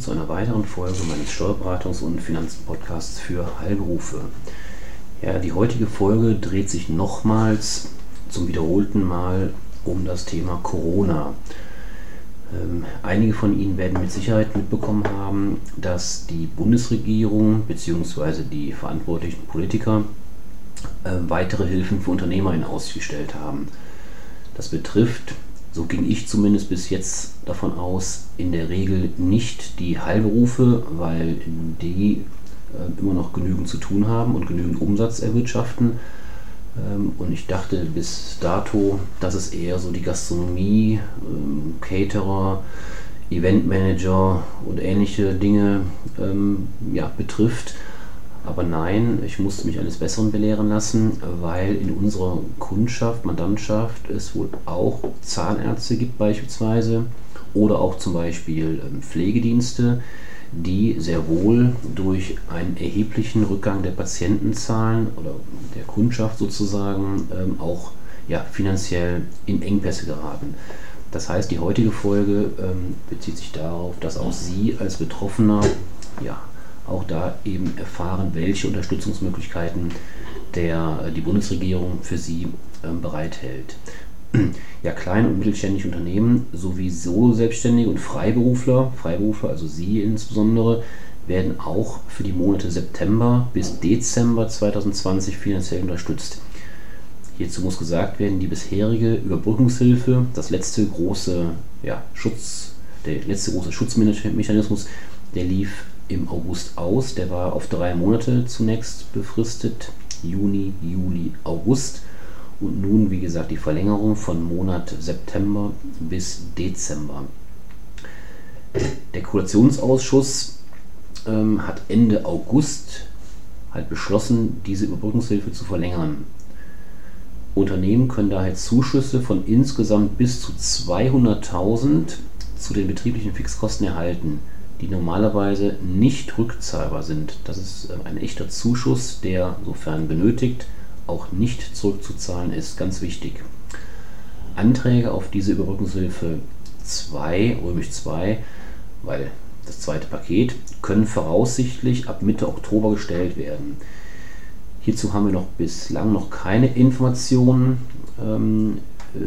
zu einer weiteren Folge meines Steuerberatungs- und Finanzpodcasts für Heilberufe. Ja, die heutige Folge dreht sich nochmals zum wiederholten Mal um das Thema Corona. Ähm, einige von Ihnen werden mit Sicherheit mitbekommen haben, dass die Bundesregierung bzw. die verantwortlichen Politiker äh, weitere Hilfen für Unternehmer in Aussicht gestellt haben. Das betrifft so ging ich zumindest bis jetzt davon aus, in der Regel nicht die Heilberufe, weil die äh, immer noch genügend zu tun haben und genügend Umsatz erwirtschaften. Ähm, und ich dachte bis dato, dass es eher so die Gastronomie, ähm, Caterer, Eventmanager und ähnliche Dinge ähm, ja, betrifft. Aber nein, ich musste mich eines Besseren belehren lassen, weil in unserer Kundschaft, Mandantschaft es wohl auch Zahnärzte gibt beispielsweise oder auch zum Beispiel ähm, Pflegedienste, die sehr wohl durch einen erheblichen Rückgang der Patientenzahlen oder der Kundschaft sozusagen ähm, auch ja, finanziell in Engpässe geraten. Das heißt, die heutige Folge ähm, bezieht sich darauf, dass auch Sie als Betroffener ja, auch da eben erfahren, welche Unterstützungsmöglichkeiten der, äh, die Bundesregierung für sie ähm, bereithält. Ja, kleine und mittelständische Unternehmen sowie Solo-Selbstständige und Freiberufler, Freiberufler, also Sie insbesondere, werden auch für die Monate September bis Dezember 2020 finanziell unterstützt. Hierzu muss gesagt werden, die bisherige Überbrückungshilfe, das letzte große ja, Schutz, der letzte große Schutzmechanismus, der lief im August aus. Der war auf drei Monate zunächst befristet. Juni, Juli, August. Und nun, wie gesagt, die Verlängerung von Monat September bis Dezember. Der Koalitionsausschuss ähm, hat Ende August halt beschlossen, diese Überbrückungshilfe zu verlängern. Unternehmen können daher Zuschüsse von insgesamt bis zu 200.000 zu den betrieblichen Fixkosten erhalten die normalerweise nicht rückzahlbar sind. Das ist ähm, ein echter Zuschuss, der, sofern benötigt, auch nicht zurückzuzahlen ist. Ganz wichtig. Anträge auf diese Überbrückungshilfe 2, römisch 2, weil das zweite Paket, können voraussichtlich ab Mitte Oktober gestellt werden. Hierzu haben wir noch bislang noch keine Informationen, ähm, äh,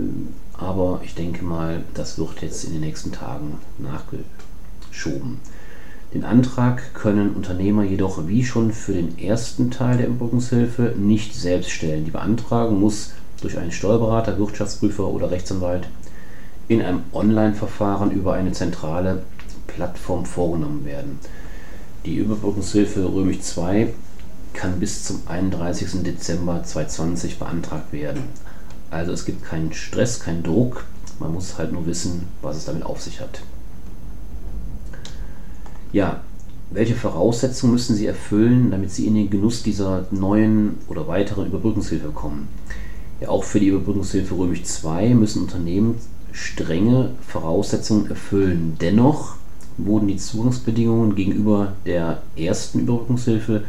aber ich denke mal, das wird jetzt in den nächsten Tagen nachgeholt schoben. Den Antrag können Unternehmer jedoch wie schon für den ersten Teil der Überbrückungshilfe nicht selbst stellen. Die Beantragung muss durch einen Steuerberater, Wirtschaftsprüfer oder Rechtsanwalt in einem Online-Verfahren über eine zentrale Plattform vorgenommen werden. Die Überbrückungshilfe Römisch 2 kann bis zum 31. Dezember 2020 beantragt werden. Also es gibt keinen Stress, keinen Druck, man muss halt nur wissen, was es damit auf sich hat. Ja, welche Voraussetzungen müssen Sie erfüllen, damit Sie in den Genuss dieser neuen oder weiteren Überbrückungshilfe kommen? Ja, auch für die Überbrückungshilfe Römisch 2 müssen Unternehmen strenge Voraussetzungen erfüllen. Dennoch wurden die Zugangsbedingungen gegenüber der ersten Überbrückungshilfe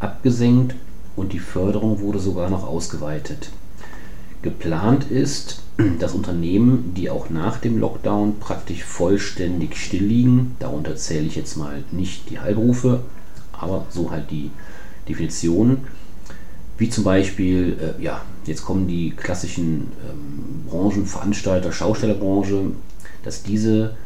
abgesenkt und die Förderung wurde sogar noch ausgeweitet. Geplant ist, dass Unternehmen, die auch nach dem Lockdown praktisch vollständig still liegen, darunter zähle ich jetzt mal nicht die Heilberufe, aber so halt die Definition, wie zum Beispiel, äh, ja, jetzt kommen die klassischen ähm, Branchen, Veranstalter, Schaustellerbranche, dass diese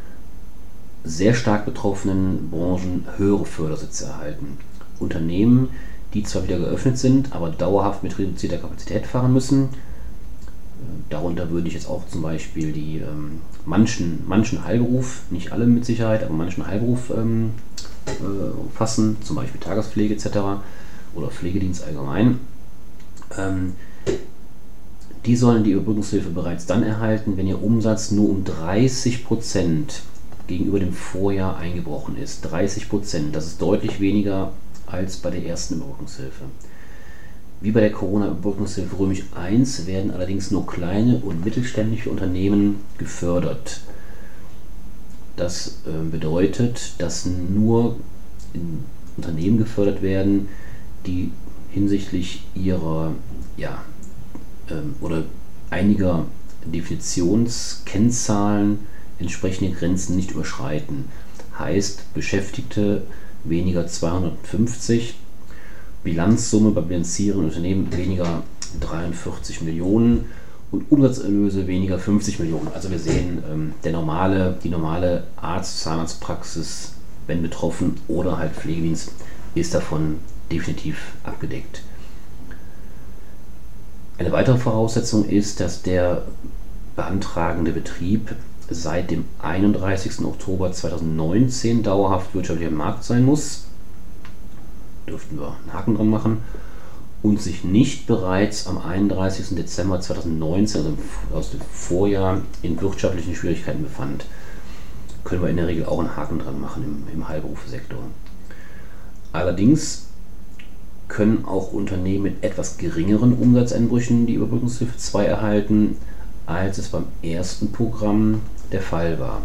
sehr stark betroffenen Branchen höhere Fördersätze erhalten. Unternehmen, die zwar wieder geöffnet sind, aber dauerhaft mit reduzierter Kapazität fahren müssen, darunter würde ich jetzt auch zum Beispiel die ähm, manchen, manchen Heilberuf, nicht alle mit Sicherheit, aber manchen Heilberuf ähm, äh, fassen, zum Beispiel Tagespflege etc. oder Pflegedienst allgemein. Ähm, die sollen die Überbrückungshilfe bereits dann erhalten, wenn ihr Umsatz nur um 30% gegenüber dem Vorjahr eingebrochen ist. 30%, das ist deutlich weniger als bei der ersten Überbrückungshilfe. Wie bei der Corona-Überbrückungshilfe Römisch 1 werden allerdings nur kleine und mittelständische Unternehmen gefördert. Das äh, bedeutet, dass nur Unternehmen gefördert werden, die hinsichtlich ihrer ja, ähm, oder einiger Definitionskennzahlen entsprechende Grenzen nicht überschreiten. heißt Beschäftigte weniger 250, Bilanzsumme bei bilanzierenden Unternehmen weniger 43 Millionen und Umsatzerlöse weniger 50 Millionen. Also wir sehen, ähm, der normale, die normale Arzt-Zahnarztpraxis, wenn betroffen, oder halt Pflegedienst, ist davon definitiv abgedeckt. Eine weitere Voraussetzung ist, dass der beantragende Betrieb seit dem 31. Oktober 2019 dauerhaft wirtschaftlich am Markt sein muss. Dürften wir einen Haken dran machen. Und sich nicht bereits am 31. Dezember 2019, also aus dem Vorjahr, in wirtschaftlichen Schwierigkeiten befand. Können wir in der Regel auch einen Haken dran machen im, im Heilberufesektor. Allerdings können auch Unternehmen mit etwas geringeren Umsatzeinbrüchen die Überbrückungshilfe 2 erhalten, als es beim ersten Programm der Fall war.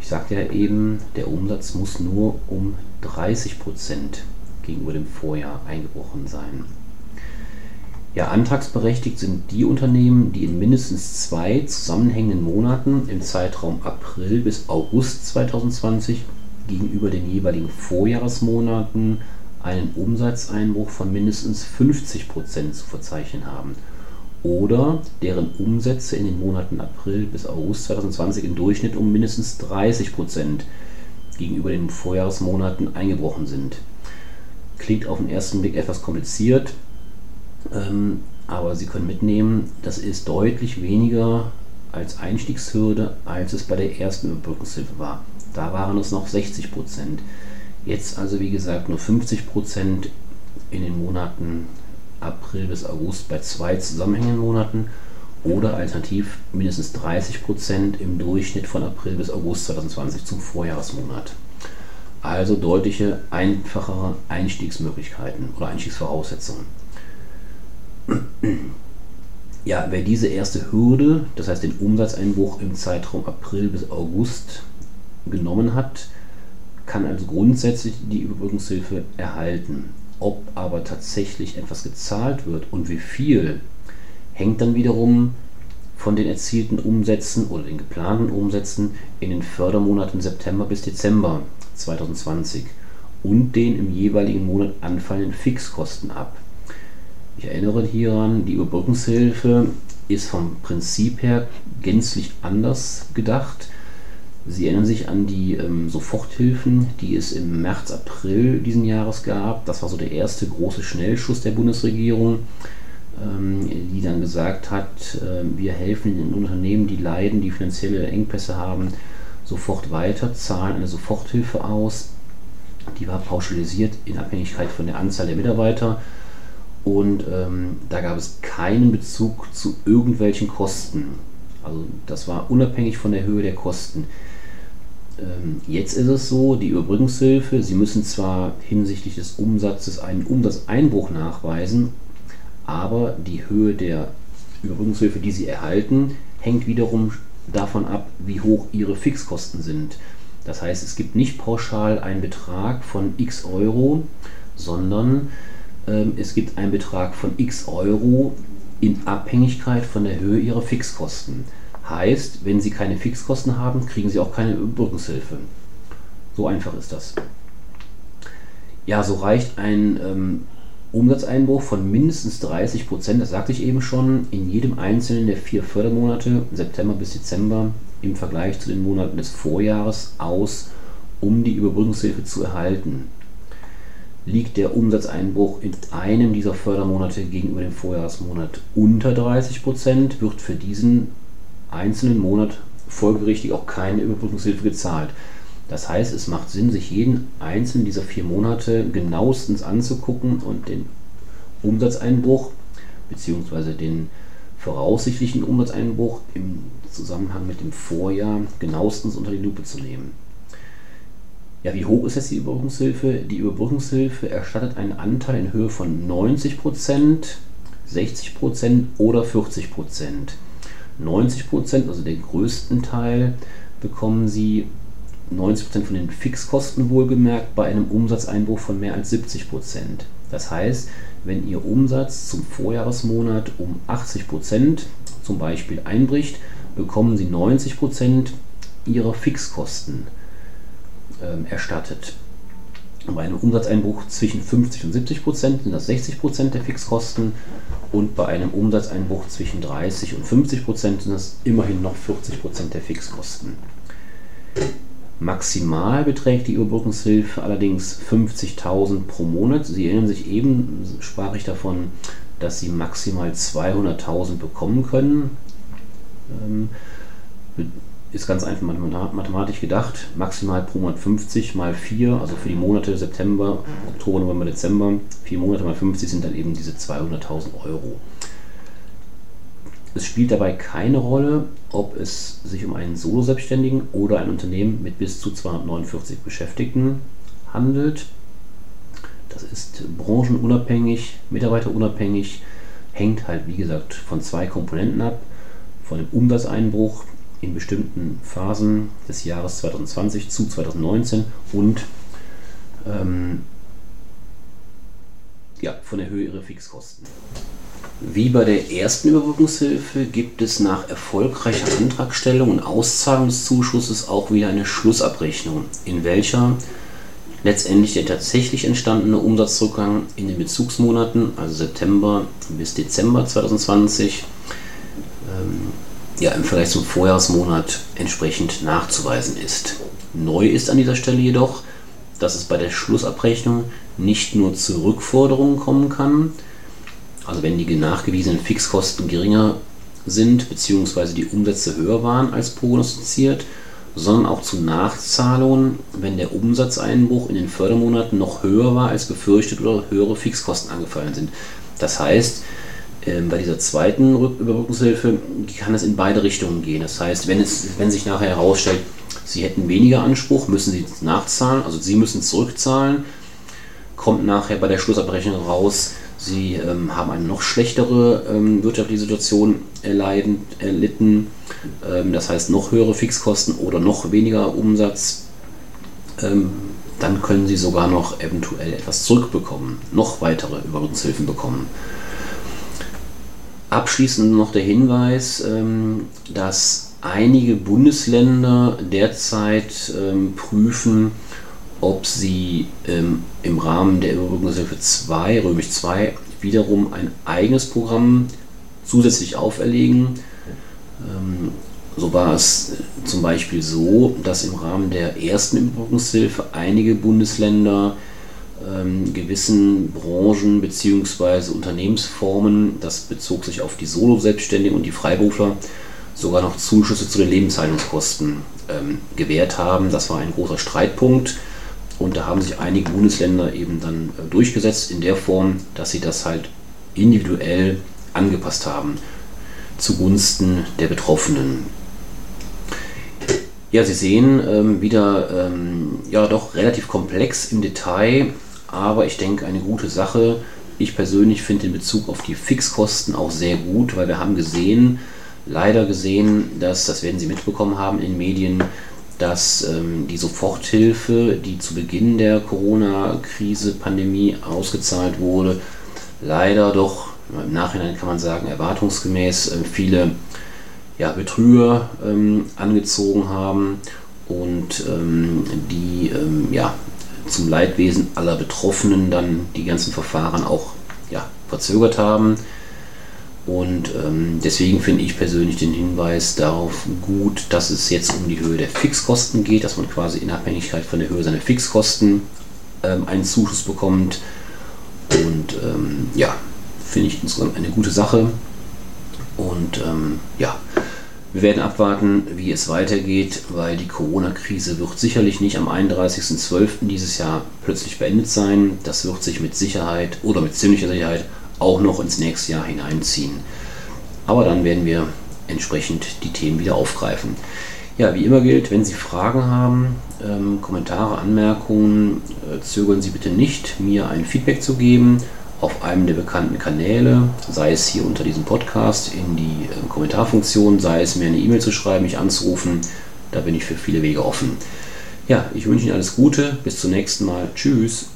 Ich sagte ja eben, der Umsatz muss nur um 30 Prozent gegenüber dem Vorjahr eingebrochen sein. Ja, antragsberechtigt sind die Unternehmen, die in mindestens zwei zusammenhängenden Monaten im Zeitraum April bis August 2020 gegenüber den jeweiligen Vorjahresmonaten einen Umsatzeinbruch von mindestens 50 Prozent zu verzeichnen haben oder deren Umsätze in den Monaten April bis August 2020 im Durchschnitt um mindestens 30 Prozent gegenüber den Vorjahresmonaten eingebrochen sind. Klingt auf den ersten Blick etwas kompliziert, ähm, aber Sie können mitnehmen, das ist deutlich weniger als Einstiegshürde, als es bei der ersten Überbrückungshilfe war. Da waren es noch 60 Prozent. Jetzt also wie gesagt nur 50 Prozent in den Monaten April bis August bei zwei zusammenhängenden Monaten oder alternativ mindestens 30 Prozent im Durchschnitt von April bis August 2020 zum Vorjahresmonat. Also deutliche einfachere Einstiegsmöglichkeiten oder Einstiegsvoraussetzungen. Ja, wer diese erste Hürde, das heißt den Umsatzeinbruch im Zeitraum April bis August genommen hat, kann also grundsätzlich die Überbrückungshilfe erhalten. Ob aber tatsächlich etwas gezahlt wird und wie viel, hängt dann wiederum von den erzielten Umsätzen oder den geplanten Umsätzen in den Fördermonaten September bis Dezember 2020 und den im jeweiligen Monat anfallenden Fixkosten ab. Ich erinnere hieran, die Überbrückungshilfe ist vom Prinzip her gänzlich anders gedacht. Sie erinnern sich an die ähm, Soforthilfen, die es im März, April diesen Jahres gab. Das war so der erste große Schnellschuss der Bundesregierung, die dann gesagt hat, äh, wir helfen den Unternehmen, die leiden, die finanzielle Engpässe haben, sofort weiter, zahlen eine Soforthilfe aus. Die war pauschalisiert in Abhängigkeit von der Anzahl der Mitarbeiter. Und ähm, da gab es keinen Bezug zu irgendwelchen Kosten. Also das war unabhängig von der Höhe der Kosten. Ähm, jetzt ist es so, die Überbrückungshilfe, Sie müssen zwar hinsichtlich des Umsatzes einen Umsatzeinbruch nachweisen, aber die Höhe der Überbrückungshilfe, die Sie erhalten, hängt wiederum davon ab, wie hoch Ihre Fixkosten sind. Das heißt, es gibt nicht pauschal einen Betrag von x Euro, sondern ähm, es gibt einen Betrag von x Euro in Abhängigkeit von der Höhe Ihrer Fixkosten. Heißt, wenn Sie keine Fixkosten haben, kriegen Sie auch keine Überbrückungshilfe. So einfach ist das. Ja, so reicht ein ähm, Umsatzeinbruch von mindestens 30 Prozent, das sagte ich eben schon, in jedem einzelnen der vier Fördermonate, September bis Dezember, im Vergleich zu den Monaten des Vorjahres aus, um die Überbrückungshilfe zu erhalten. Liegt der Umsatzeinbruch in einem dieser Fördermonate gegenüber dem Vorjahresmonat unter 30 Prozent, wird für diesen einzelnen Monat folgerichtig auch keine Überbrückungshilfe gezahlt. Das heißt, es macht Sinn, sich jeden einzelnen dieser vier Monate genauestens anzugucken und den Umsatzeinbruch bzw. den voraussichtlichen Umsatzeinbruch im Zusammenhang mit dem Vorjahr genauestens unter die Lupe zu nehmen. Ja, wie hoch ist jetzt die Überbrückungshilfe? Die Überbrückungshilfe erstattet einen Anteil in Höhe von 90%, 60% oder 40%. 90 Prozent, also den größten Teil, bekommen sie 90 Prozent von den Fixkosten wohlgemerkt bei einem Umsatzeinbruch von mehr als 70 Prozent. Das heißt, wenn Ihr Umsatz zum Vorjahresmonat um 80 Prozent zum Beispiel einbricht, bekommen Sie 90 Prozent Ihrer Fixkosten. ähm, erstattet. Bei einem Umsatzeinbruch zwischen 50 und 70 Prozent sind das 60 Prozent der Fixkosten und bei einem Umsatzeinbruch zwischen 30 und 50 Prozent sind das immerhin noch 40 Prozent der Fixkosten. Maximal beträgt die Überbrückungshilfe allerdings 50.000 pro Monat. Sie erinnern sich eben, sprach ich davon, dass Sie maximal 200.000 bekommen können. Ähm, ist ganz einfach mathematisch gedacht. Maximal pro Monat 50 mal 4, also für die Monate September, Oktober, November, Dezember. 4 Monate mal 50 sind dann eben diese 200.000 Euro. Es spielt dabei keine Rolle, ob es sich um einen Solo-Selbstständigen oder ein Unternehmen mit bis zu 249 Beschäftigten handelt. Das ist branchenunabhängig, mitarbeiterunabhängig, hängt halt wie gesagt von zwei Komponenten ab. Von dem Umsatzeinbruch in bestimmten Phasen des Jahres 2020 zu 2019 und ähm, ja, von der Höhe ihrer Fixkosten. Wie bei der ersten Überbrückungshilfe gibt es nach erfolgreicher Antragstellung und Auszahlung des Zuschusses auch wieder eine Schlussabrechnung, in welcher letztendlich der tatsächlich entstandene Umsatzrückgang in den Bezugsmonaten, also September bis Dezember 2020, ähm, ja, im Vergleich zum Vorjahresmonat entsprechend nachzuweisen ist. Neu ist an dieser Stelle jedoch, dass es bei der Schlussabrechnung nicht nur zu Rückforderungen kommen kann, also wenn die nachgewiesenen Fixkosten geringer sind bzw. die Umsätze höher waren als prognostiziert, sondern auch zu Nachzahlungen, wenn der Umsatzeinbruch in den Fördermonaten noch höher war als befürchtet oder höhere Fixkosten angefallen sind. Das heißt, ähm, bei dieser zweiten Überbrückungshilfe kann es in beide Richtungen gehen. Das heißt, wenn, es, wenn sich nachher herausstellt, Sie hätten weniger Anspruch, müssen Sie nachzahlen, also Sie müssen zurückzahlen, kommt nachher bei der Schlussabrechnung raus, Sie ähm, haben eine noch schlechtere ähm, wirtschaftliche Situation erleiden, erlitten, ähm, das heißt noch höhere Fixkosten oder noch weniger Umsatz. Ähm, dann können Sie sogar noch eventuell etwas zurückbekommen, noch weitere Überbrückungshilfen bekommen. Abschließend noch der Hinweis, ähm, dass einige Bundesländer derzeit ähm, prüfen, ob sie ähm, im Rahmen der Überbrückungshilfe 2, Römisch 2, wiederum ein eigenes Programm zusätzlich auferlegen. so war es zum Beispiel so, dass im Rahmen der ersten Überbrückungshilfe einige Bundesländer ähm, gewissen Branchen bzw. Unternehmensformen, das bezog sich auf die Solo-Selbstständigen und die Freiberufler, sogar noch Zuschüsse zu den Lebenshaltungskosten ähm, gewährt haben. Das war ein großer Streitpunkt. Und da haben sich einige Bundesländer eben dann äh, durchgesetzt in der Form, dass sie das halt individuell angepasst haben zugunsten der Betroffenen. Ja, Sie sehen ähm, wieder ähm, ja doch relativ komplex im Detail, aber ich denke eine gute Sache. Ich persönlich finde den Bezug auf die Fixkosten auch sehr gut, weil wir haben gesehen, leider gesehen, dass, das werden Sie mitbekommen haben in den Medien, dass ähm, die Soforthilfe, die zu Beginn der Corona-Krise, Pandemie ausgezahlt wurde, leider doch im Nachhinein kann man sagen, erwartungsgemäß äh, viele ja, Betrüger ähm, angezogen haben und ähm, die ähm, ja, zum Leidwesen aller Betroffenen dann die ganzen Verfahren auch ja, verzögert haben. Und ähm, deswegen finde ich persönlich den Hinweis darauf gut, dass es jetzt um die Höhe der Fixkosten geht, dass man quasi in Abhängigkeit von der Höhe seiner Fixkosten ähm, einen Zuschuss bekommt. Und ähm, ja, finde ich insgesamt eine gute Sache. Und ähm, ja, wir werden abwarten, wie es weitergeht, weil die Corona-Krise wird sicherlich nicht am 31.12. dieses Jahr plötzlich beendet sein. Das wird sich mit Sicherheit oder mit ziemlicher Sicherheit auch noch ins nächste Jahr hineinziehen. Aber dann werden wir entsprechend die Themen wieder aufgreifen. Ja, wie immer gilt, wenn Sie Fragen haben, ähm, Kommentare, Anmerkungen, äh, zögern Sie bitte nicht, mir ein Feedback zu geben auf einem der bekannten Kanäle, sei es hier unter diesem Podcast in die äh, Kommentarfunktion, sei es mir eine E-Mail zu schreiben, mich anzurufen. Da bin ich für viele Wege offen. Ja, ich wünsche Ihnen alles Gute. Bis zum nächsten Mal. Tschüss.